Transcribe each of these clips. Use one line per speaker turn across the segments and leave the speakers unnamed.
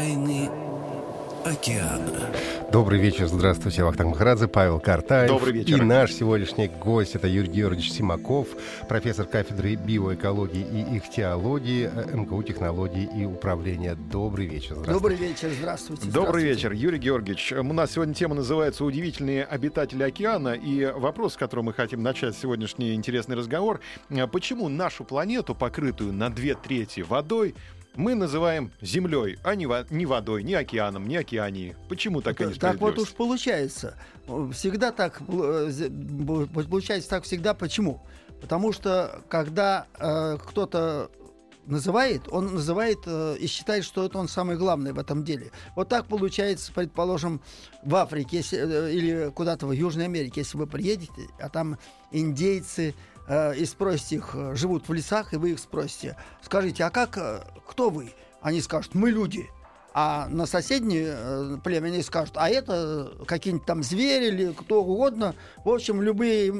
Тайны океана.
Добрый вечер, здравствуйте, Вахтанг Махарадзе, Павел Картаев.
Добрый вечер.
И наш сегодняшний гость, это Юрий Георгиевич Симаков, профессор кафедры биоэкологии и ихтиологии э, МГУ технологии и управления. Добрый вечер, здравствуйте.
Добрый вечер, здравствуйте.
Добрый
здравствуйте.
вечер, Юрий Георгиевич. У нас сегодня тема называется «Удивительные обитатели океана». И вопрос, с которым мы хотим начать сегодняшний интересный разговор. э, Почему нашу планету, покрытую на две трети водой, мы называем Землей, а не, во- не водой, не океаном, не океанией? Почему такая
Так вот уж получается. Всегда так э, получается так всегда. Почему? Потому что когда э, кто-то называет, он называет э, и считает, что это он самый главный в этом деле. Вот так получается, предположим, в Африке если, э, или куда-то в Южной Америке, если вы приедете, а там индейцы, э, и спросите их, э, живут в лесах, и вы их спросите, скажите, а как, э, кто вы? Они скажут, мы люди. А на соседнее племя они скажут, а это какие-нибудь там звери или кто угодно. В общем, любые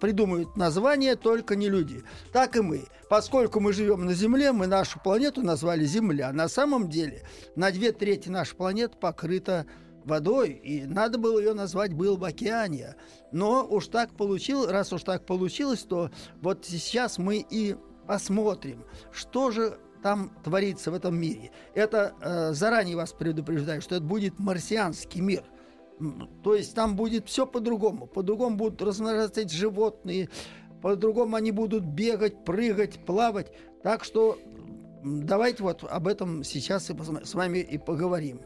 придумают названия, только не люди. Так и мы. Поскольку мы живем на Земле, мы нашу планету назвали Земля. На самом деле на две трети нашей планеты покрыта водой, и надо было ее назвать был в океане. Но уж так получилось, раз уж так получилось, то вот сейчас мы и посмотрим, что же там творится в этом мире. Это э, заранее вас предупреждаю, что это будет марсианский мир. То есть там будет все по-другому. По-другому будут размножаться эти животные, по-другому они будут бегать, прыгать, плавать. Так что давайте вот об этом сейчас и с вами и поговорим.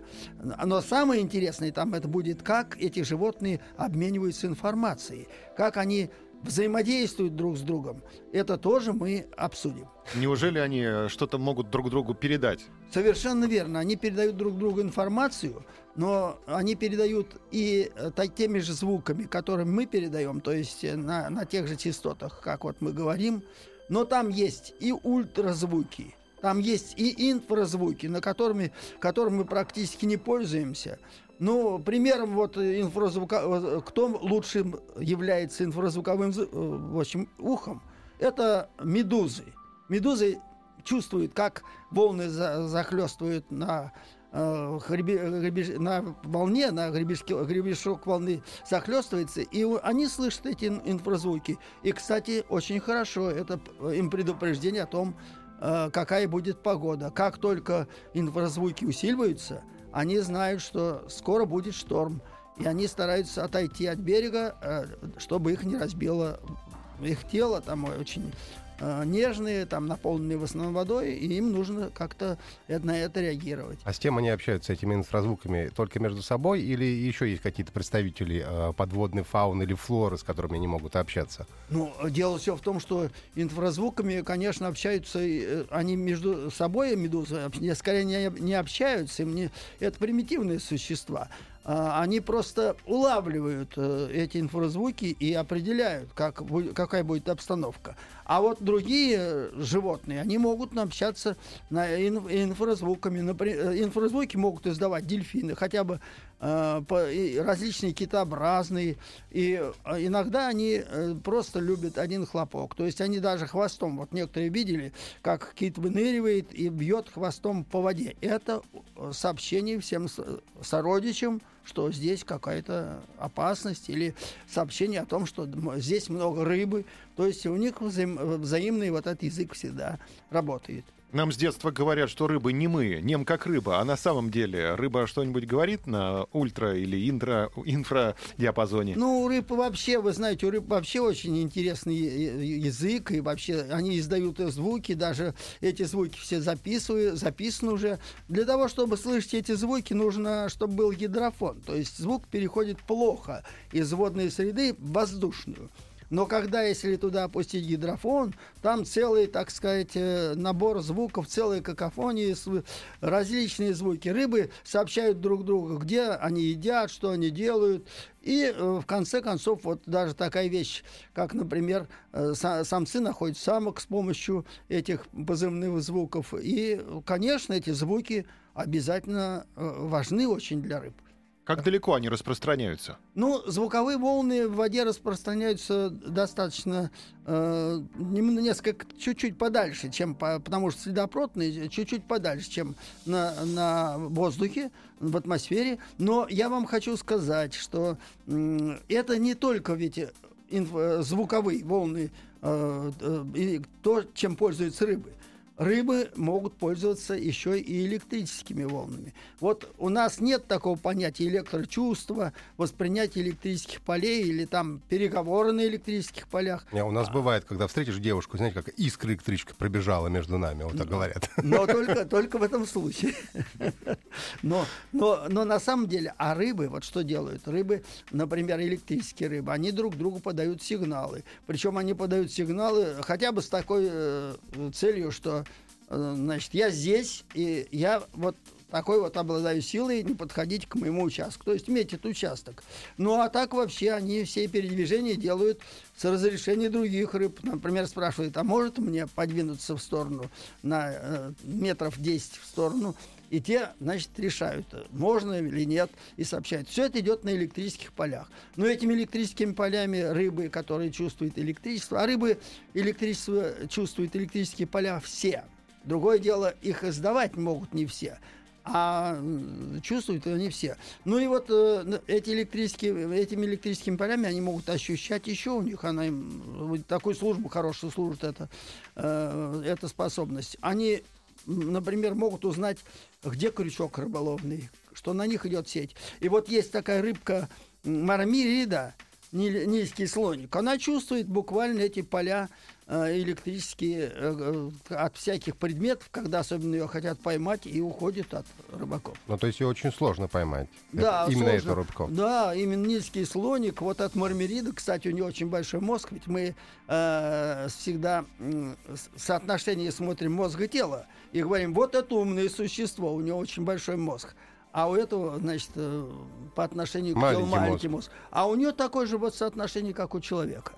Но самое интересное там это будет, как эти животные обмениваются информацией, как они взаимодействуют друг с другом. Это тоже мы обсудим.
Неужели они э, что-то могут друг другу передать?
Совершенно верно. Они передают друг другу информацию, но они передают и э, теми же звуками, которыми мы передаем, то есть э, на, на тех же частотах, как вот мы говорим. Но там есть и ультразвуки, там есть и инфразвуки, на которыми, которыми мы практически не пользуемся. Ну, примером вот инфразвука, кто лучшим является инфразвуковым зв- э, в общем, ухом, это медузы. Медузы чувствуют, как волны за- захлестывают на, э, гребе- гребеж- на волне, на гребешке, гребешок волны захлестывается, и они слышат эти ин- инфразвуки. И, кстати, очень хорошо, это им предупреждение о том, какая будет погода. Как только инфразвуки усиливаются, они знают, что скоро будет шторм, и они стараются отойти от берега, э, чтобы их не разбило их тело, там очень э, нежные, там наполненные в основном водой, и им нужно как-то э- на это реагировать.
А с кем они общаются, этими инфразвуками? Только между собой или еще есть какие-то представители э, подводной фауны или флоры, с которыми они могут общаться?
Ну, дело все в том, что инфразвуками, конечно, общаются э, они между собой, медузы, об- не- скорее не, не общаются, им не- это примитивные существа. А, Они просто улавливают э, эти инфразвуки и определяют, как, какая будет обстановка. А вот другие э, животные, они могут общаться на ин- инфразвуками. Напри- э, Инфразвуки могут издавать дельфины, хотя бы различные китообразные. И иногда они просто любят один хлопок. То есть они даже хвостом, вот некоторые видели, как кит выныривает и бьет хвостом по воде. Это сообщение всем сородичам, что здесь какая-то опасность или сообщение о том, что здесь много рыбы. То есть у них взаим- взаимный вот этот язык всегда работает.
Нам с детства говорят, что рыбы не мы, нем как рыба. А на самом деле рыба что-нибудь говорит на ультра или интра, инфра диапазоне?
Ну, у рыб вообще, вы знаете, у рыб вообще очень интересный язык, и вообще они издают звуки, даже эти звуки все записывают, записаны уже. Для того, чтобы слышать эти звуки, нужно, чтобы был гидрофон, то есть звук переходит плохо из водной среды в воздушную. Но когда, если туда опустить гидрофон, там целый, так сказать, э, набор звуков, целые какофонии, различные звуки. Рыбы сообщают друг другу, где они едят, что они делают. И э, в конце концов, вот даже такая вещь, как, например, э, самцы находят самок с помощью этих позывных звуков. И, конечно, эти звуки обязательно важны очень для рыб.
Как далеко они распространяются?
Ну, звуковые волны в воде распространяются достаточно э, несколько чуть-чуть подальше, чем по, потому что следопротные чуть-чуть подальше, чем на, на воздухе, в атмосфере. Но я вам хочу сказать, что э, это не только ведь инф, звуковые волны, э, э, то, чем пользуются рыбы рыбы могут пользоваться еще и электрическими волнами. Вот у нас нет такого понятия электрочувства, воспринятия электрических полей или там переговоры на электрических полях.
Не, у нас а... бывает, когда встретишь девушку, знаете, как искра электричка пробежала между нами, вот так говорят.
Но только, только в этом случае. Но, но, но на самом деле, а рыбы, вот что делают? Рыбы, например, электрические рыбы, они друг другу подают сигналы. Причем они подают сигналы хотя бы с такой э, целью, что значит, я здесь, и я вот такой вот обладаю силой не подходить к моему участку. То есть метит участок. Ну а так вообще они все передвижения делают с разрешения других рыб. Например, спрашивают, а может мне подвинуться в сторону на э, метров 10 в сторону? И те, значит, решают, можно или нет, и сообщают. Все это идет на электрических полях. Но этими электрическими полями рыбы, которые чувствуют электричество, а рыбы электричество чувствуют электрические поля все – Другое дело, их издавать могут не все, а чувствуют они все. Ну и вот э, эти электрические, этими электрическими полями они могут ощущать еще у них, она им такую службу хорошую служит эта, э, эта способность. Они, например, могут узнать, где крючок рыболовный, что на них идет сеть. И вот есть такая рыбка мармирида, низкий слоник, она чувствует буквально эти поля электрические э, э, от всяких предметов, когда особенно ее хотят поймать и уходит от рыбаков.
Ну, то есть ее очень сложно поймать.
Да,
это, именно сложно. эту рыбку.
Да, именно низкий слоник. Вот от мармерида, кстати, у нее очень большой мозг, ведь мы э, всегда э, соотношение смотрим мозг и тело и говорим, вот это умное существо, у него очень большой мозг. А у этого, значит, по отношению к телу маленький мозг. мозг. А у нее такое же вот соотношение, как у человека.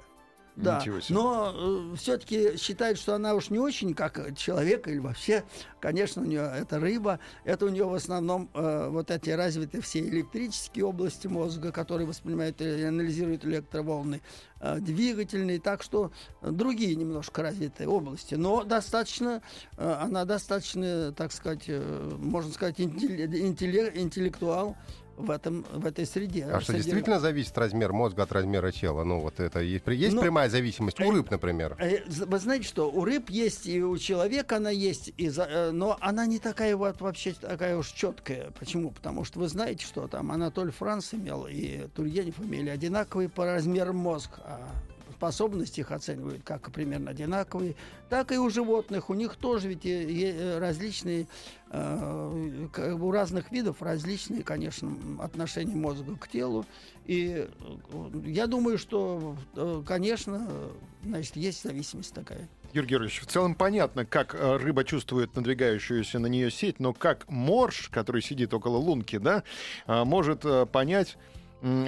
Да, но э, все-таки считают, что она уж не очень как человек или вообще, конечно, у нее это рыба, это у нее в основном э, вот эти развитые все электрические области мозга, которые воспринимают и анализируют электроволны, э, двигательные, так что другие немножко развитые области, но достаточно, э, она достаточно, так сказать, э, можно сказать, интеллектуал, в, этом, в этой среде.
А что, действительно зависит размер мозга от размера тела? Ну, вот это есть, есть ну, прямая зависимость у рыб, например?
Э, вы знаете, что у рыб есть, и у человека она есть, и за, э, но она не такая вот вообще такая уж четкая. Почему? Потому что вы знаете, что там Анатоль Франц имел, и Тургенев имели одинаковый по размеру мозг. А способности их оценивают как примерно одинаковые, так и у животных. У них тоже ведь различные, э, у разных видов различные, конечно, отношения мозга к телу. И э, я думаю, что, э, конечно, значит, есть зависимость такая.
Юрий Георгиевич, в целом понятно, как рыба чувствует надвигающуюся на нее сеть, но как морж, который сидит около лунки, да, может понять,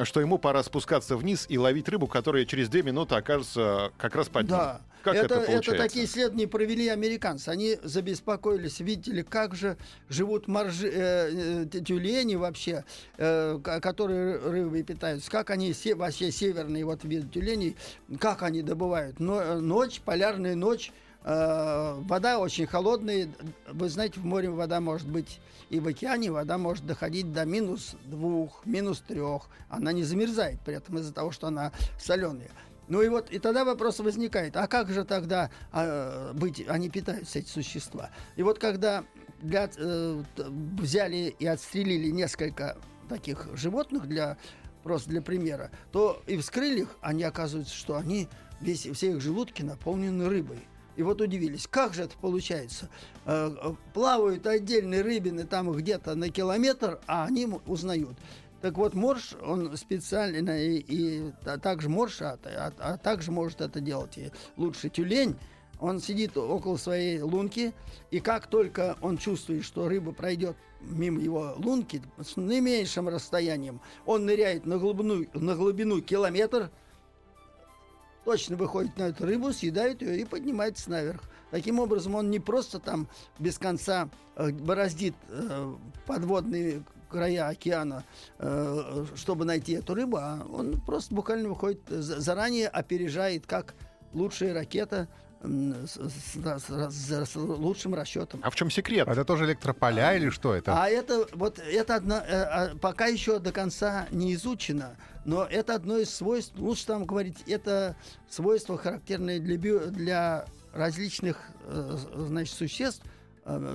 что ему пора спускаться вниз и ловить рыбу, которая через две минуты окажется как раз под ним.
Да. Как это, это, получается? это такие исследования провели американцы. Они забеспокоились, видели, как же живут моржи, э, э, тюлени вообще, э, которые рыбой питаются, как они, се, вообще северные вот виды тюленей, как они добывают. Но, э, ночь, полярная ночь, э, вода очень холодная. Вы знаете, в море вода может быть и в океане вода может доходить до минус двух, минус трех. Она не замерзает при этом из-за того, что она соленая. Ну и вот и тогда вопрос возникает, а как же тогда а, быть, они питаются эти существа? И вот когда для, э, взяли и отстрелили несколько таких животных для просто для примера, то и вскрыли их, они оказывается, что они весь все их желудки наполнены рыбой. И вот удивились, как же это получается? Э, э, плавают отдельные рыбины там где-то на километр, а они узнают. Так вот, морж, он специально, и, и а также морж, а, а, а также может это делать и лучше тюлень, он сидит около своей лунки, и как только он чувствует, что рыба пройдет мимо его лунки с наименьшим расстоянием, он ныряет на глубину, на глубину километр, точно выходит на эту рыбу, съедает ее и поднимается наверх. Таким образом, он не просто там без конца э, бороздит э, подводные края океана, э, чтобы найти эту рыбу, а он просто буквально выходит, заранее опережает, как лучшая ракета с, с, с, с лучшим расчетом.
А в чем секрет?
Это тоже электрополя
а,
или что это?
А это вот это одно, э, а, пока еще до конца не изучено, но это одно из свойств. Лучше там говорить, это свойство характерное для био, для различных э, значит существ, э,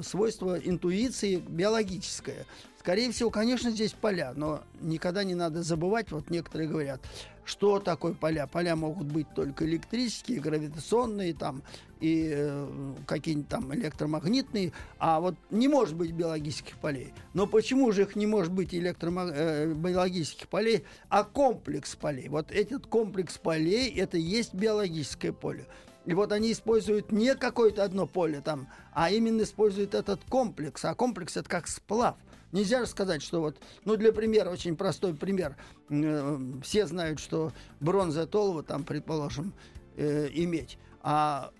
свойство интуиции биологическое. Скорее всего, конечно, здесь поля, но никогда не надо забывать, вот некоторые говорят, что такое поля. Поля могут быть только электрические, гравитационные там и э, какие-нибудь там электромагнитные, а вот не может быть биологических полей. Но почему же их не может быть электромаг... э, биологических полей, а комплекс полей? Вот этот комплекс полей это есть биологическое поле. И вот они используют не какое-то одно поле там, а именно используют этот комплекс. А комплекс это как сплав – Нельзя же сказать, что вот, ну, для примера, очень простой пример. Э, все знают, что бронза Толова, там, предположим, э, иметь. А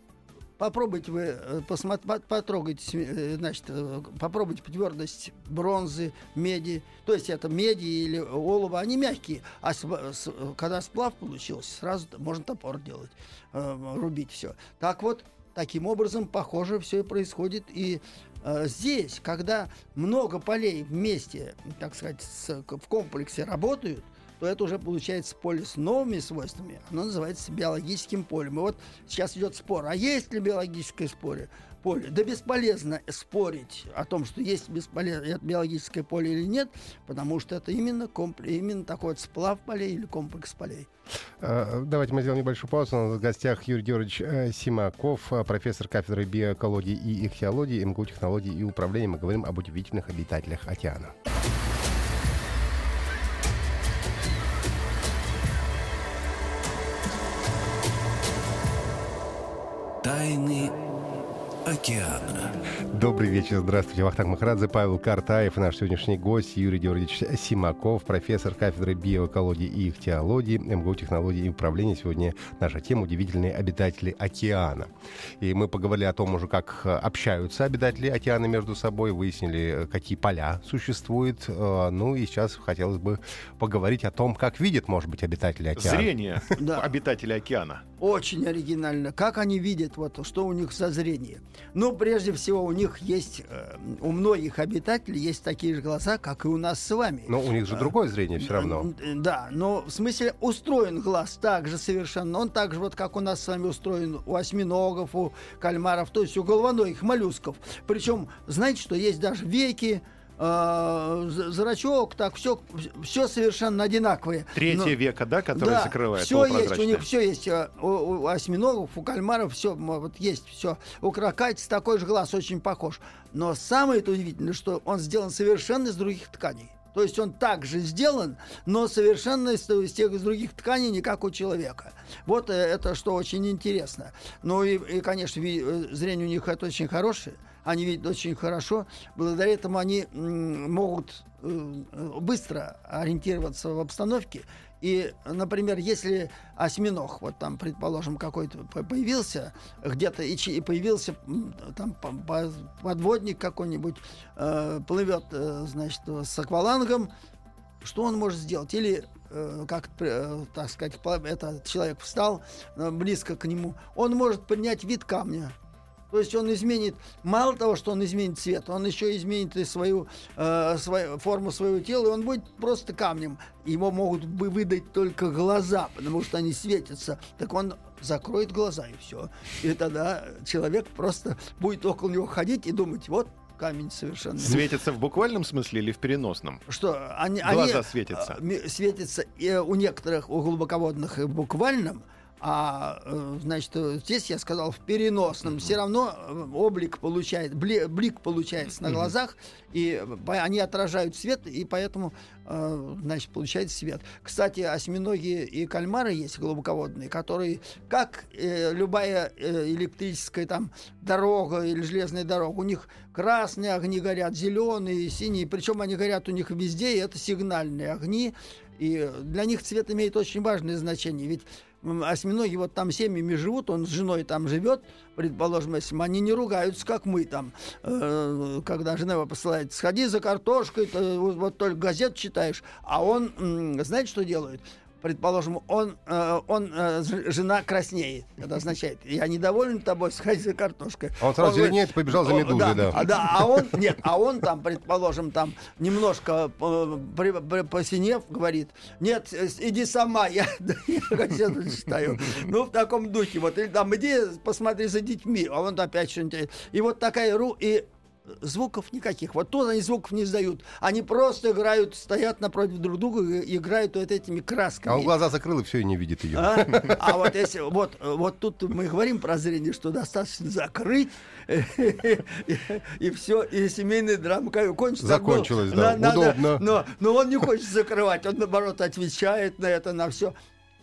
попробуйте вы э, посмотреть, потрогайте, э, значит, э, попробуйте твердость бронзы, меди. То есть это меди или олово, они мягкие. А с, с, когда сплав получился, сразу можно топор делать, э, рубить все. Так вот, таким образом, похоже, все и происходит. И Э, здесь, когда много полей вместе, так сказать, с, в комплексе работают, то это уже получается поле с новыми свойствами. Оно называется биологическим полем. И вот сейчас идет спор, а есть ли биологическое споре? поле. Да бесполезно спорить о том, что есть бесполезное биологическое поле или нет, потому что это именно, комплекс, именно такой вот сплав полей или комплекс полей.
Э, давайте мы сделаем небольшую паузу. У нас в гостях Юрий Георгиевич э, Симаков, э, профессор кафедры биоэкологии и ихтиологии, МГУ технологий и управления. Мы говорим об удивительных обитателях океана.
Тайны океана.
Добрый вечер, здравствуйте. Вахтанг Махарадзе, Павел Картаев, наш сегодняшний гость Юрий Георгиевич Симаков, профессор кафедры биоэкологии и их теологии, МГУ технологии и управления. Сегодня наша тема «Удивительные обитатели океана». И мы поговорили о том уже, как общаются обитатели океана между собой, выяснили, какие поля существуют. Э, ну и сейчас хотелось бы поговорить о том, как видят, может быть, обитатели океана.
Зрение обитателей океана.
Очень оригинально. Как они видят, вот, что у них за зрение. Ну, прежде всего, у них есть, э, у многих обитателей есть такие же глаза, как и у нас с вами.
Но у них же другое зрение все равно.
Да, но в смысле устроен глаз так же совершенно. Он так же, вот как у нас с вами устроен у осьминогов, у кальмаров, то есть у головоногих моллюсков. Причем, знаете, что есть даже веки, э, зрачок, так все, все совершенно одинаковые.
Третье Но, века, да, который да, закрывает.
Все есть, у них все есть. Э, у, у осьминогов, у кальмаров все вот есть все. У крокатиц такой же глаз очень похож. Но самое удивительное, что он сделан совершенно из других тканей. То есть он также сделан, но совершенно из, из тех из других тканей, не как у человека. Вот э, это что очень интересно. Ну и, и конечно, э, зрение у них это очень хорошее они видят очень хорошо. Благодаря этому они могут э, быстро ориентироваться в обстановке. И, например, если осьминог, вот там, предположим, какой-то появился где-то, и появился там подводник какой-нибудь, э, плывет, э, значит, с аквалангом, что он может сделать? Или как, так сказать, этот человек встал близко к нему, он может принять вид камня то есть он изменит, мало того, что он изменит цвет, он еще изменит и свою, э, свою форму своего тела, и он будет просто камнем. Его могут бы выдать только глаза, потому что они светятся. Так он закроет глаза и все. И тогда человек просто будет около него ходить и думать, вот камень совершенно.
Светится в буквальном смысле или в переносном?
Что они,
Глаза
они,
светятся.
Светятся и у некоторых, у глубоководных и в буквальном, А, э, значит, э, здесь я сказал в переносном. Все равно э, облик получает, бли- блик получается на глазах, и они отражают свет, и поэтому, значит, получается свет. Кстати, осьминоги и кальмары есть глубоководные, которые, как э, любая электрическая там дорога или железная дорога, у них красные огни горят, зеленые, синие, причем они горят у них везде, и это сигнальные огни, и для них цвет имеет очень важное значение, ведь осьминоги вот там семьями живут, он с женой там живет, предположим, если они не ругаются, как мы там, э, когда жена его посылает, сходи за картошкой, ты вот, вот только газету читаешь, а он, м, знаете, что делает? Предположим, он, э, он э, жена краснеет. Это означает, я недоволен тобой, сходи за картошкой.
А он сразу зеленеет и побежал за
«О,
медузой, да».
А, да, а он, нет, а он там, предположим, там немножко э, при- при- посинев, говорит, нет, иди сама, я, да, я газету читаю. Ну, в таком духе, вот, или там, иди посмотри за детьми, а он опять что-нибудь. И вот такая ру, и звуков никаких. Вот тут они звуков не издают. Они просто играют, стоят напротив друг друга и играют вот этими красками.
А он глаза закрыл и все, и не видит ее.
А, А вот если вот, вот тут мы говорим про зрение, что достаточно закрыть и все, и семейная драма кончится.
Закончилась, да, удобно.
Но, но он не хочет закрывать, он наоборот отвечает на это, на все.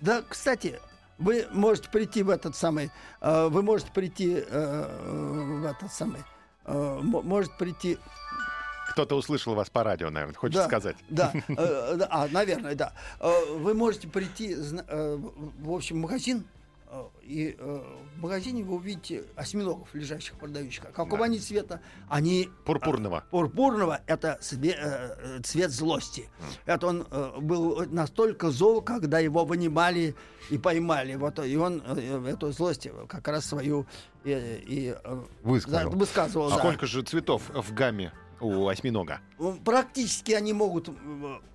Да, кстати, вы можете прийти в этот самый, э, вы можете прийти э, в этот самый, э, может прийти
Кто-то услышал вас по радио, наверное, хочет
да,
сказать.
Да, э, да, а, наверное, да. Э, Вы можете прийти, э, в общем, в магазин, э, и э, в магазине вы увидите осьминогов, лежащих, продающих. Какого
Да.
они цвета? Они
Пурпурного.
пурпурного это све- э, э, цвет злости. Это он э, был настолько зол, когда его вынимали и поймали. Вот, и он э, эту злость как раз свою э, и, э,
Высказал.
да, высказывал.
А
да.
сколько же цветов в гамме у осьминога?
Ну, Практически они могут э,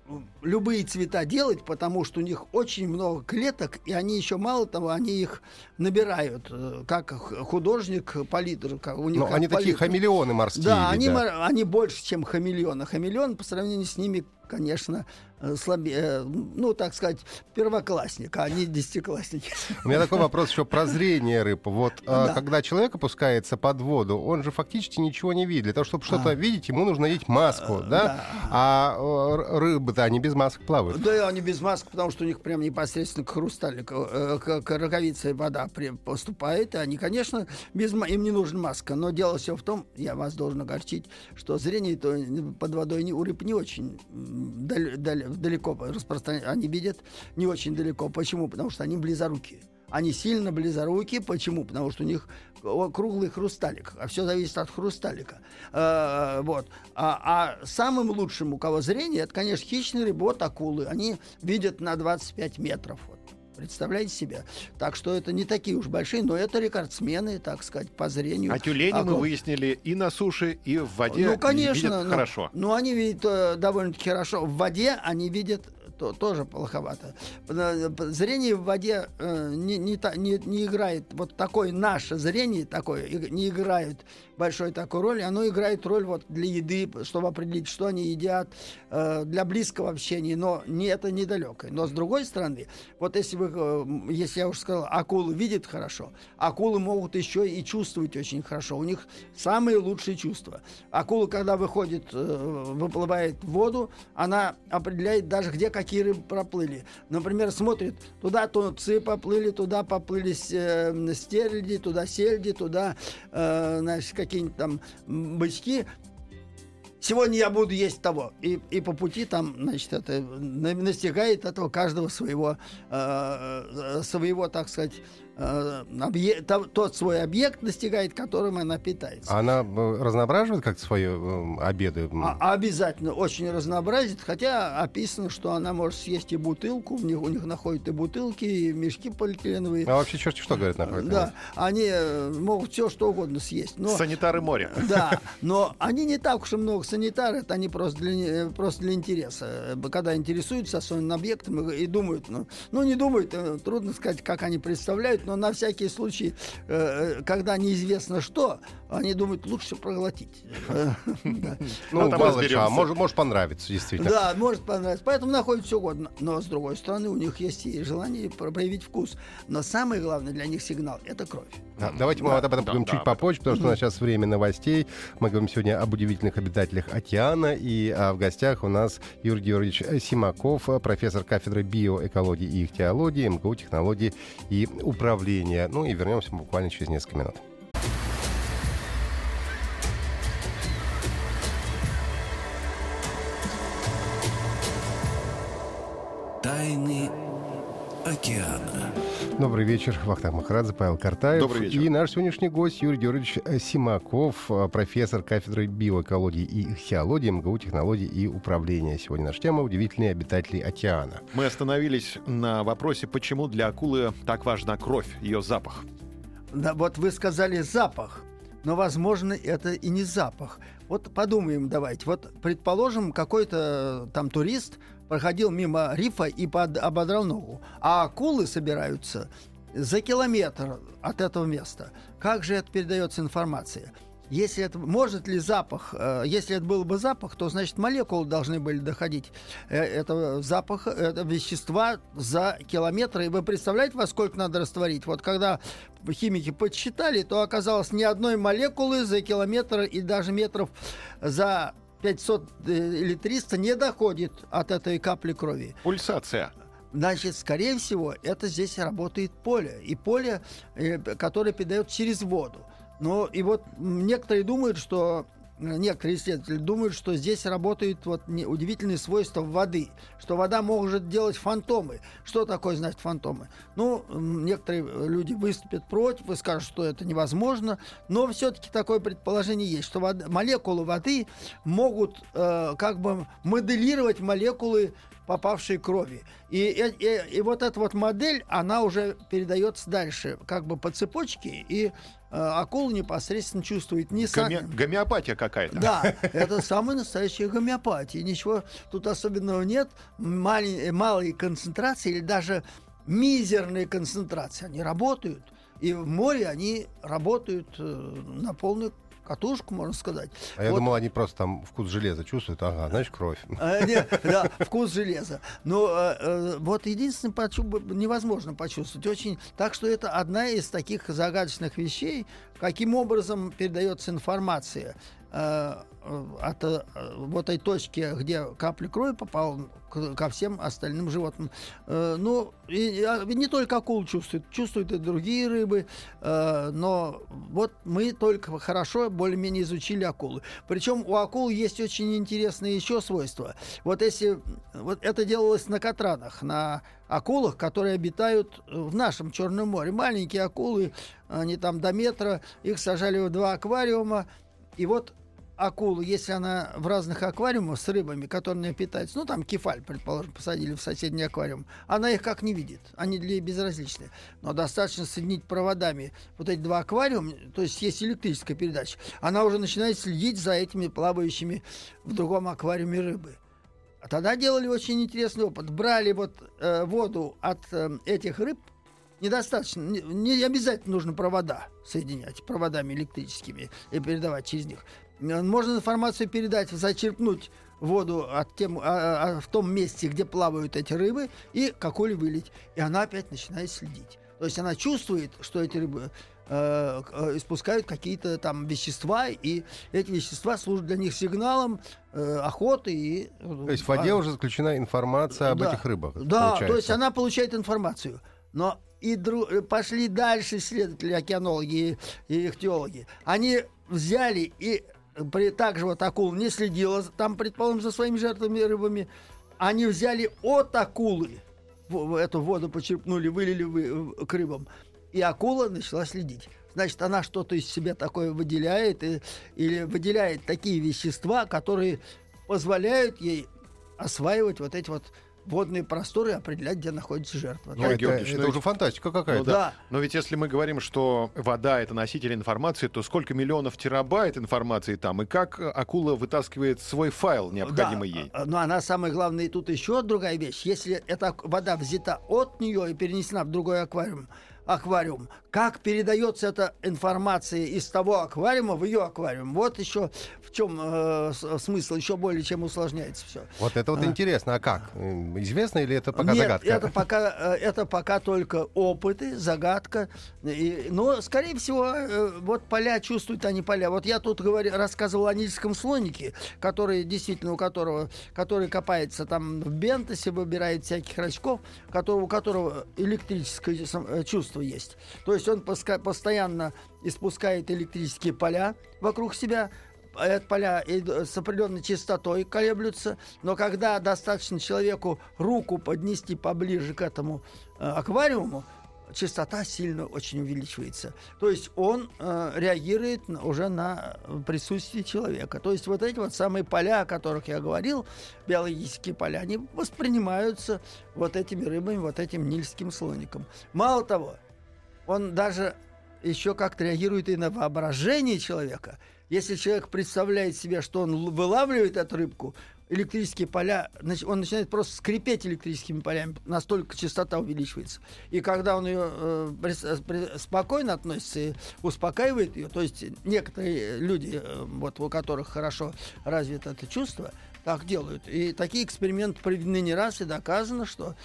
э, любые цвета делать, потому что у них очень много клеток, и они еще мало того, они их набирают, э, как художник, палитр. как у них
Но
как
они такие
палитра.
хамелеоны морские.
Да,
ведь,
они, мор- они больше, чем хамелеон. А хамелеон по сравнению с ними, конечно, э, слабее, э, ну, так сказать, первоклассник, а они десятиклассники.
У меня такой вопрос еще про зрение рыб. Вот а,
Да.
когда человек опускается под воду, он же фактически ничего не видит. Для того, чтобы что-то
А.
видеть, ему нужно надеть маску, да?
да.
А э, рыбы-то они без масок плавают.
Да, они без масок, потому что у них прям непосредственно к хрусталику, э, к, к роговице вода поступает. И они, конечно, без, им не нужна маска. Но дело все в том, я вас должен огорчить, что зрение то под водой не, у рыб не очень далеко распространяется. Они видят не очень далеко. Почему? Потому что они близорукие. Они сильно близорукие. Почему? Потому что у них круглый хрусталик. А все зависит от хрусталика. Э, вот. А, а самым лучшим, у кого зрение, это, конечно, хищные рыбы, вот акулы. Они видят на 25 метров. Представляете себе? Так что это не такие уж большие, но это рекордсмены, так сказать, по зрению.
А тюлени мы
Акул.
выяснили и на суше, и в воде
Ну, конечно.
видят
ну,
хорошо.
Ну, они видят э, довольно-таки хорошо. В воде они видят то, тоже плоховато. Зрение в воде э, не, не, не, играет, вот такое наше зрение такое, не играет большой такой роли. Оно играет роль вот для еды, чтобы определить, что они едят, э, для близкого общения, но не, это недалекое. Но с другой стороны, вот если вы, э, если я уже сказал, акулы видят хорошо, акулы могут еще и чувствовать очень хорошо. У них самые лучшие чувства. Акула, когда выходит, э, выплывает в воду, она определяет даже, где какие рыбы проплыли. Например, смотрит, туда тунцы поплыли, туда поплыли э, стерляди, туда сельди, туда, э, значит, какие-нибудь там бычки. Сегодня я буду есть того. И, и по пути там, значит, это на- настигает этого каждого своего, э, э, своего, так сказать, э, объе- то- тот свой объект настигает, которым она питается.
Она э, разноображивает как-то свои э, обеды?
А- обязательно очень разнообразит, хотя описано, что она может съесть и бутылку, у них, у них находят и бутылки, и мешки полиэтиленовые.
А вообще черти что говорят на
Да, они могут все что угодно съесть. Но,
Санитары моря.
да, но они не так уж и много санитары, это они просто для, просто для интереса. Когда интересуются особенным объектом и, и думают, ну, ну не думают, трудно сказать, как они представляют, но на всякий случай, э, когда неизвестно что, они думают, лучше проглотить.
Ну, а может, понравиться, действительно.
Да, может понравиться. Поэтому находят все угодно. Но, с другой стороны, у них есть и желание проявить вкус. Но самое главное для них сигнал — это кровь.
Да, давайте мы об этом поговорим чуть попозже, потому что у нас сейчас время новостей. Мы говорим сегодня об удивительных обитателях океана. И а, в гостях у нас Юрий Георгиевич Симаков, профессор кафедры биоэкологии и ихтиологии, МГУ технологии и управления. Ну и вернемся буквально через несколько минут.
Тайны океана.
Добрый вечер. Вахтанг Махарадзе, Павел Картаев.
Добрый вечер.
И наш сегодняшний гость Юрий Георгиевич Симаков, профессор кафедры биоэкологии и ихтиологии, МГУ технологии и управления. Сегодня наша тема — удивительные обитатели океана.
Мы остановились на вопросе, почему для акулы так важна кровь, ее запах.
Да, вот вы сказали запах, но, возможно, это и не запах. Вот подумаем давайте. Вот, предположим, какой-то там турист проходил мимо рифа и под, ободрал ногу, а акулы собираются за километр от этого места. Как же это передается информация? Если это может ли запах, э, если это был бы запах, то значит молекулы должны были доходить э, этого запаха, это вещества за километры. И вы представляете, во сколько надо растворить? Вот когда химики подсчитали, то оказалось ни одной молекулы за километр и даже метров за 500 э, или 300 не доходит от этой капли крови.
Пульсация.
Значит, скорее всего, это здесь работает поле. И поле, э, которое передает через воду. Ну, и вот некоторые думают, что некоторые исследователи думают, что здесь работают вот удивительные свойства воды, что вода может делать фантомы. Что такое значит фантомы? Ну, некоторые люди выступят против и скажут, что это невозможно, но все-таки такое предположение есть, что вода- молекулы воды могут э, как бы моделировать молекулы попавшей крови. И, и, и- и вот эта вот модель, она уже передается дальше, как бы по цепочке, и э, акула непосредственно чувствует не сам-
Гоме- Гомеопатия какая-то.
да, это самая настоящая гомеопатия. Ничего тут особенного нет. Малень- малые концентрации или даже мизерные концентрации, они работают. И в море они работают э, на полную катушку, можно сказать.
А я
Вот.
думал, они просто там вкус железа чувствуют. Ага, значит, кровь.
А, не, да, вкус железа. Но э, э, вот единственное, почу- невозможно почувствовать. Очень, так что это одна из таких загадочных вещей, каким образом передается информация от э, вот этой точки, где капля крови попала ко всем остальным животным. Э, ну, и, а, не только акул чувствуют, чувствуют и другие рыбы, э, но вот мы только хорошо более-менее изучили акулы. Причем у акул есть очень интересные еще свойства. Вот если вот это делалось на катранах, на акулах, которые обитают в нашем Черном море. Маленькие акулы, они там до метра, их сажали в два аквариума, и вот акулу, если она в разных аквариумах с рыбами, которые питаются, ну там кефаль, предположим, посадили в соседний аквариум, она их как не видит, они для нее безразличны. Но достаточно соединить проводами вот эти два аквариума, то есть есть электрическая передача, она уже начинает следить за этими плавающими в другом аквариуме рыбы. А тогда делали очень интересный опыт. Брали вот э, воду от э, этих рыб, недостаточно, не, не обязательно нужно провода соединять проводами электрическими и передавать через них. Э, Можно информацию передать, зачерпнуть воду от тем, а, а, в том месте, где плавают эти рыбы, и какой вылить. И она опять начинает следить. То есть она чувствует, что эти рыбы э, э, испускают какие-то там вещества, и эти вещества служат для них сигналом э, охоты и...
То есть в воде уже заключена информация об
Да.
этих рыбах.
Да,
получается.
то есть она получает информацию. Но и дру- э, пошли дальше исследователи, океанологи и, и. Они взяли и при, также вот акул не следила там, предположим, за своими жертвами рыбами. Они взяли от акулы в, эту воду почерпнули, вылили вы- к рыбам. И акула начала следить. Значит, она что-то из себя такое выделяет и- или выделяет такие вещества, которые позволяют ей осваивать вот эти вот водные просторы и определять, где находится жертва.
Ну,
Юрий
это,
Георгиевич,
это
ну
уже фантастика какая-то.
Ну да.
Да.
Но ведь если мы говорим, что вода это носитель информации, то сколько миллионов терабайт информации там, и как акула вытаскивает свой файл, необходимый
Да,
ей?
а, Но она самое главное, и тут еще другая вещь. Если эта вода взята от нее и перенесена в другой аквариум, аквариум. Как передается эта информация из того аквариума в ее аквариум? Вот еще в чем э, смысл, еще более чем усложняется все.
Вот это вот а. интересно, а как? Известно или это пока
Нет,
загадка?
Это пока, э, это пока только опыты, загадка. И, но, скорее всего, э, вот поля чувствуют они поля. Вот я тут говорю, рассказывал о нильском слонике, который действительно у которого, который копается там в Бентосе, выбирает всяких рачков, который, у которого электрическое э, чувство есть. То есть он постоянно испускает электрические поля вокруг себя, поля с определенной частотой колеблются, но когда достаточно человеку руку поднести поближе к этому э, аквариуму, частота сильно очень увеличивается. То есть он э, реагирует уже на присутствие человека. То есть вот эти вот самые поля, о которых я говорил, биологические поля, они воспринимаются вот этими рыбами, вот этим нильским слоником. Мало того, он даже еще как-то реагирует и на воображение человека. Если человек представляет себе, что он вылавливает эту рыбку, электрические поля, он начинает просто скрипеть электрическими полями, настолько частота увеличивается. И когда он ее э, при, спокойно относится и успокаивает ее, то есть некоторые люди, э, вот у которых хорошо развито это чувство, так делают. И такие эксперименты проведены не раз, и доказано, что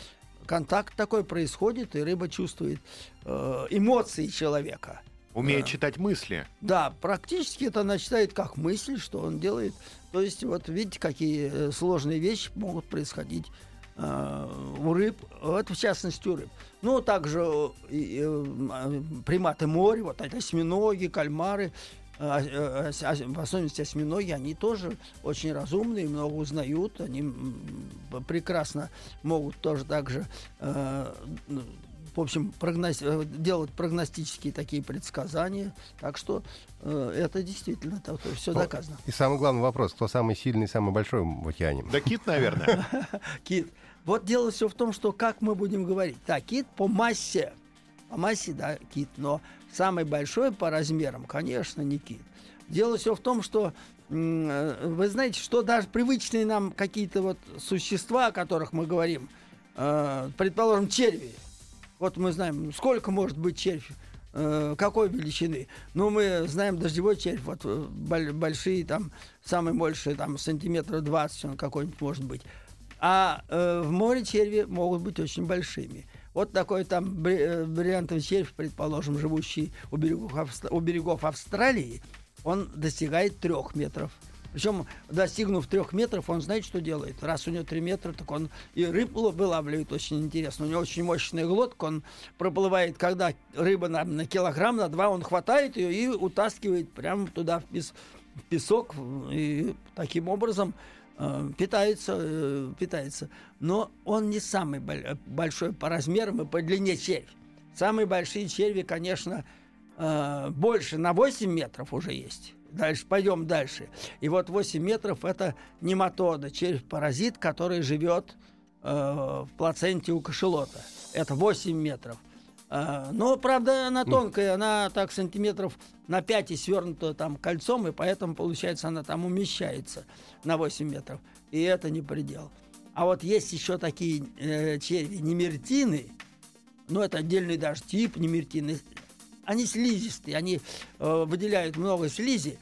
контакт такой происходит, и рыба чувствует э, эмоции человека.
Умеет да. читать мысли.
Да, практически это она читает как мысль, что он делает. То есть, вот видите, какие э, сложные вещи могут происходить э, у рыб, вот в частности у рыб. Ну, также э, э, приматы моря, вот это осьминоги, кальмары, э, э, в особенности осьминоги, они тоже очень разумные, много узнают, они прекрасно могут тоже также э, в общем, прогноз... Э, делать прогностические такие предсказания. Так что э, это действительно так, все доказано.
И самый главный вопрос, кто самый сильный, самый большой в океане?
Да кит, наверное.
Кит. Вот дело все в том, что как мы будем говорить. Да, кит по массе. По массе, да, кит. Но самый большой по размерам, конечно, не кит. Дело все в том, что э, вы знаете, что даже привычные нам какие-то вот существа, о которых мы говорим, э, предположим, черви, вот мы знаем, сколько может быть червь, э, какой величины. Ну, мы знаем дождевой червь, вот большие, там, самый больший, там, сантиметра 20 он какой-нибудь может быть. А в море черви могут быть очень большими. Вот такой там э, бриллиантовый червь, предположим, живущий у берегов, у берегов Австралии, он достигает трех метров. Причем, достигнув трех метров, он знает, что делает. Раз у него три метра, так он и рыб вылавливает очень интересно. У него очень мощная глотка, он проплывает, когда рыба на, на килограмм, на два, он хватает ее и утаскивает прямо туда в, пес, в песок. И таким образом э, питается, э, питается. Но он не самый большой по размерам и по длине червь. Самые большие черви, конечно, э, больше на 8 метров уже есть. Дальше, пойдем дальше. И вот 8 метров это нематода, червь-паразит, который живет э, в плаценте у кашелота. Это 8 метров. Э, но, правда, она тонкая, она так сантиметров на 5 и свернута там кольцом, и поэтому, получается, она там умещается на 8 метров. И это не предел. А вот есть еще такие э, черви, немертины, ну, это отдельный даже тип немертины, они слизистые, они э, выделяют много слизи.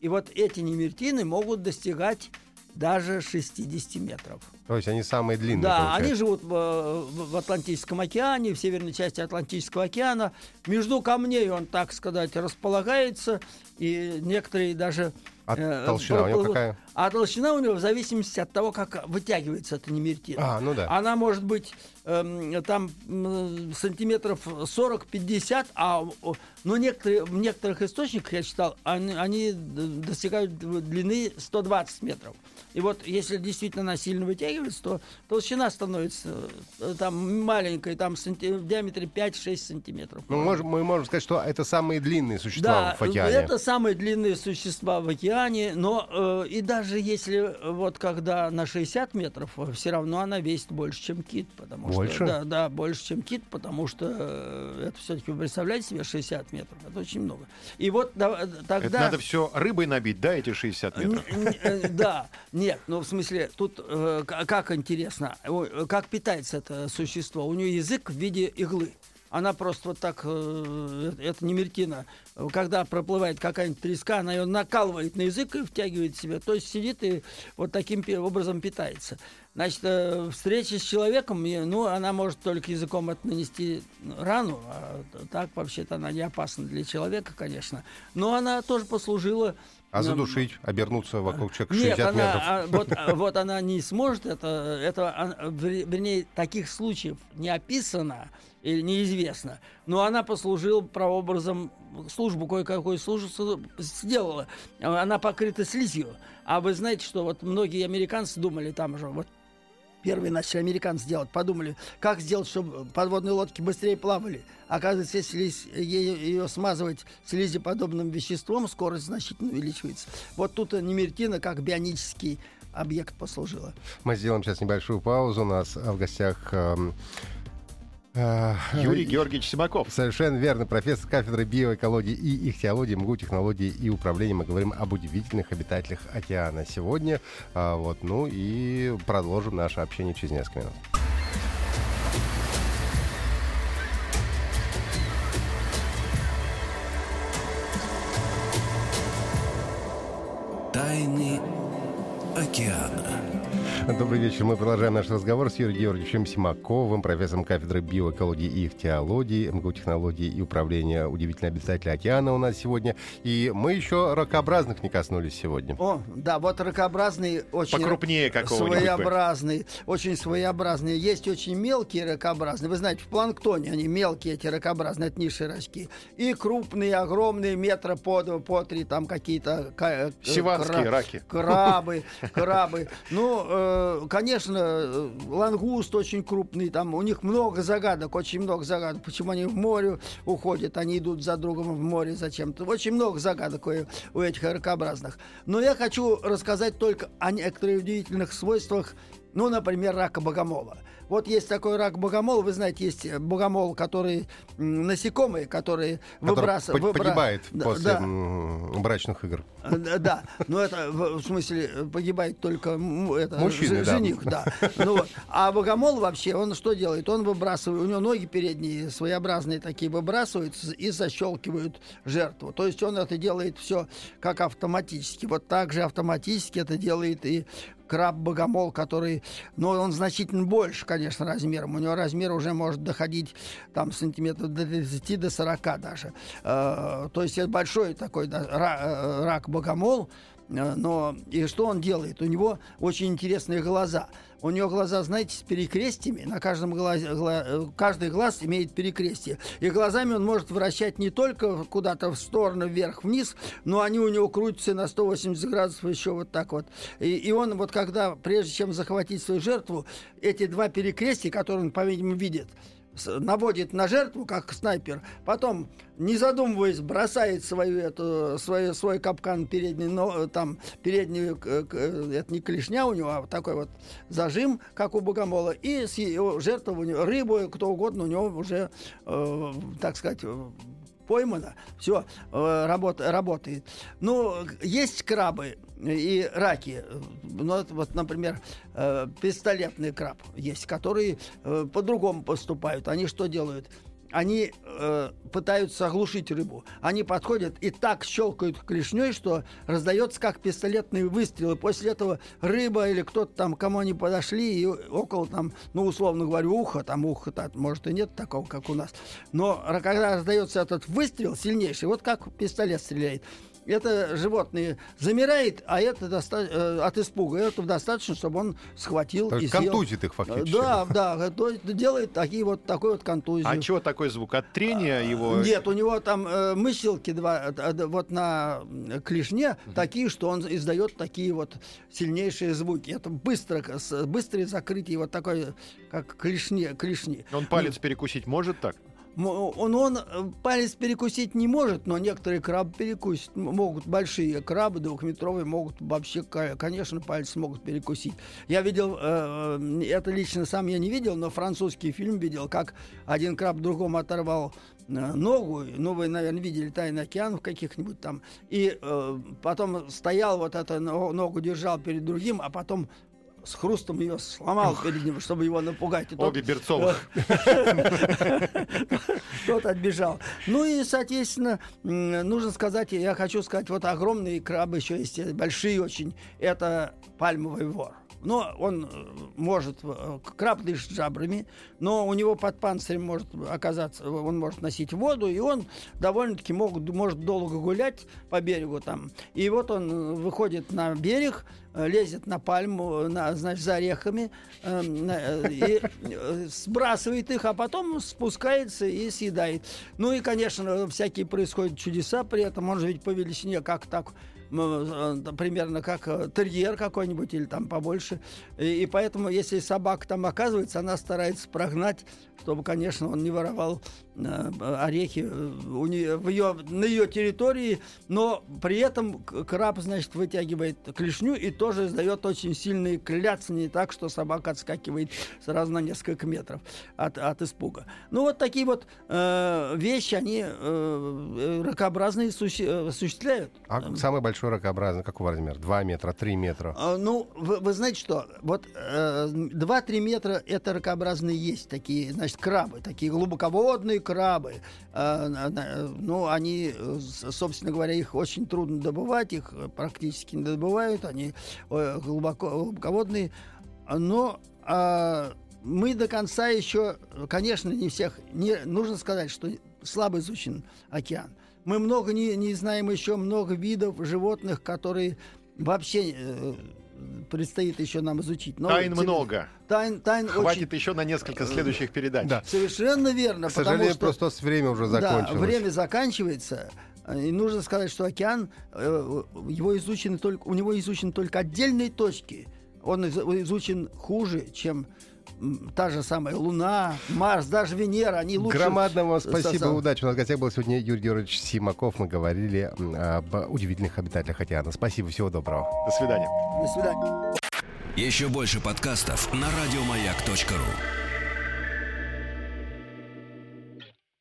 И вот эти немертины могут достигать даже 60 метров.
То есть они самые длинные.
Да, получается. они живут в, в Атлантическом океане, в северной части Атлантического океана. Между камней он, так сказать, располагается, и некоторые даже
а э, толщина у него какая?
А толщина у него в зависимости от того, как вытягивается эта немертина.
А, ну да.
Она может быть э, там э, сантиметров 40-50, а ну, некоторые, в некоторых источниках, я читал, они, они достигают длины 120 метров. И вот если действительно она сильно вытягивается, то толщина становится э, там маленькой, там санти... в диаметре 5-6 сантиметров.
Ну, можем, мы можем сказать, что это самые длинные существа
да,
в океане.
это самые длинные существа в океане, но э, и даже если э, вот когда на 60 метров, э, все равно она весит больше, чем кит. Потому
больше?
Что, да, да, больше, чем кит, потому что э, это все-таки, вы представляете себе, 60 метров, это очень много. И вот да, тогда... Это
надо все рыбой набить, да, эти 60 метров?
Да, нет, ну в смысле, тут как интересно, как питается это существо? У нее язык в виде иглы. Она просто вот так, э, это не мертина, когда проплывает какая-нибудь треска, она ее накалывает на язык и втягивает в себя. То есть сидит и вот таким образом питается. Значит, э, встреча с человеком, ну, она может только языком это нанести рану, а так вообще-то она не опасна для человека, конечно. Но она тоже послужила
а задушить, обернуться вокруг человека
60
Нет, она,
метров? А, вот, а, вот она не сможет, это, это, а, вернее, таких случаев не описано или неизвестно, но она послужила прообразом, службу кое-какой службу сделала. Она покрыта слизью. А вы знаете, что вот многие американцы думали там же, вот первые начали американцы делать, подумали, как сделать, чтобы подводные лодки быстрее плавали. Оказывается, если ее, смазывать слизеподобным веществом, скорость значительно увеличивается. Вот тут немертина как бионический объект послужила.
Мы сделаем сейчас небольшую паузу. У нас в гостях эм,
Юрий Георгиевич Симаков.
Совершенно верно. Профессор кафедры биоэкологии и ихтиологии, МГУ, технологии и управления. Мы говорим об удивительных обитателях океана сегодня. А, вот, ну и продолжим наше общение через несколько минут.
Тайны океана.
Добрый вечер. Мы продолжаем наш разговор с Юрием Георгиевичем Симаковым, профессором кафедры биоэкологии и ихтиологии, МГУ технологии и управления удивительные обитатели океана у нас сегодня. И мы еще ракообразных не коснулись сегодня.
О, да, вот ракообразный очень
Покрупнее какого-нибудь.
Своеобразный, очень своеобразный. Есть очень мелкие ракообразные. Вы знаете, в планктоне они мелкие, эти ракообразные, это низшие рачки. И крупные, огромные, метра по два, по три, там какие-то...
Сиванские кра- раки.
Крабы, крабы. Ну, Э, конечно, э, лангуст очень крупный, там у них много загадок, очень много загадок. Почему они в море уходят, они идут за другом в море зачем-то. Очень много загадок у, у этих ракообразных. Но я хочу рассказать только о некоторых удивительных свойствах, ну, например, рака богомола. Вот есть такой рак богомол, вы знаете, есть э, богомол, который насекомые, которые выбрасывают...
Выбра... Погибает да, после да. брачных игр.
Э, да, но это в смысле погибает только это,
Мужчины,
жених, да. да. Ну, вот. А богомол вообще, он что делает? Он выбрасывает, у него ноги передние своеобразные такие выбрасываются и защелкивают жертву. То есть он это делает все как автоматически. Вот так же автоматически это делает и краб-богомол, который, ну, он значительно больше, конечно, размером. У него размер уже может доходить там сантиметров до 30, до 40 даже. Э, то есть это большой такой да, э, рак-богомол. Э, но и что он делает? У него очень интересные глаза. У него глаза, знаете, с перекрестиями. На каждом глазе, гла, э, каждый глаз имеет перекрестие. И глазами он может вращать не только куда-то в сторону, вверх-вниз, но они у него крутятся на 180 градусов еще вот так вот. И, и он вот когда, прежде чем захватить свою жертву, эти два перекрестия, которые он, по-видимому, видит, наводит на жертву, как снайпер, потом, не задумываясь, бросает свою эту, свой, свой капкан передний, но, там, переднюю, это не клешня у него, а такой вот зажим, как у богомола, и с его жертвой, у него, рыбу, кто угодно, у него уже, э, так сказать, поймано, все э, работ, работает. Ну, есть крабы и раки. Ну, вот, например, э, пистолетный краб есть, которые э, по-другому поступают. Они что делают? они э, пытаются оглушить рыбу. Они подходят и так щелкают клешней, что раздается как пистолетный выстрел. И после этого рыба или кто-то там, кому они подошли, и около там, ну, условно говоря, ухо, там ухо, -то, может, и нет такого, как у нас. Но когда раздается этот выстрел сильнейший, вот как пистолет стреляет, это животное замирает, а это доста- э, от испуга. Это достаточно, чтобы он схватил
То
и
контузит съел. их фактически.
Да, да, то есть делает такие вот такой вот контузию.
А чего такой звук? От трения а, его?
Нет, у него там э, мыселки два, э, э, вот на клешне угу. такие, что он издает такие вот сильнейшие звуки. Это быстро, быстрое закрытие вот такое, как клешни. клешни.
Он палец ну, перекусить может так?
Он, он э, палец перекусить не может, но некоторые крабы перекусить могут. Большие крабы двухметровые могут вообще, конечно, палец могут перекусить. Я видел, э, э, это лично сам я не видел, но французский фильм видел, как один краб другому оторвал ногу, ну вы, наверное, видели «Тайный океан» в каких-нибудь там, и э, потом стоял вот эту ногу держал перед другим, а потом с хрустом ее сломал перед ним, чтобы его напугать. И тот-
Обе Берцовых.
Тот отбежал. Ну и, соответственно, нужно сказать, я хочу сказать, вот огромные крабы еще есть, э, большие очень. Это пальмовый вор. Но он э, может, э, дышит жабрами, но у него под панцирем может оказаться, он может носить воду, и он довольно-таки могут, может долго гулять по берегу там. И вот он э, выходит на берег, э, лезет на пальму, на, значит, за орехами, э, на- э, и э, сбрасывает их, а потом спускается и съедает. Ну и, конечно, всякие происходят чудеса при этом. Он же ведь по величине как так э, примерно как э, терьер какой-нибудь или там побольше. И, и поэтому, если собака там оказывается, она старается прогнать, чтобы, конечно, он не воровал э, орехи э, у нее, в ее, на ее территории, но при этом краб, значит, вытягивает клешню и тоже издает очень сильные кляцания, так что собака отскакивает сразу на несколько метров от, от испуга. Ну, вот такие вот э, вещи, они э, э, ракообразные суще- э, осуществляют.
А самый большой ракообразный какого размера? 2 метра, 3 метра?
А, Ну, вы, вы знаете что? Вот э, 2-3 метра это ракообразные есть такие, значит, крабы, такие глубоководные крабы. На- ну, они, э, собственно говоря, их очень трудно добывать, их э, практически не добывают, они э, глубоко, глубоководные. Но а, мы до конца еще, конечно, не всех, не, нужно сказать, что слабо изучен океан. Мы много не, не знаем еще много видов животных, которые вообще предстоит еще нам изучить. Но
Тайн
тем-
много.
Тайн, тайн
Хватит
очень...
еще на несколько следующих передач.
Да.
Совершенно верно,
К сожалению,
что...
просто время уже закончилось.
Да, время заканчивается. э, И нужно сказать, что океан, э, его изучены только, у него изучены только отдельные точки. Он из- изучен хуже, чем та же самая Луна, Марс, даже Венера. Они лучше...
Громадно вам спасибо,
состав-
удачи. У нас в гостях был сегодня Юрий Георгиевич Симаков. Мы говорили об удивительных обитателях океана. Спасибо, всего доброго.
До свидания.
До свидания.
Еще больше подкастов на радиомаяк.ру.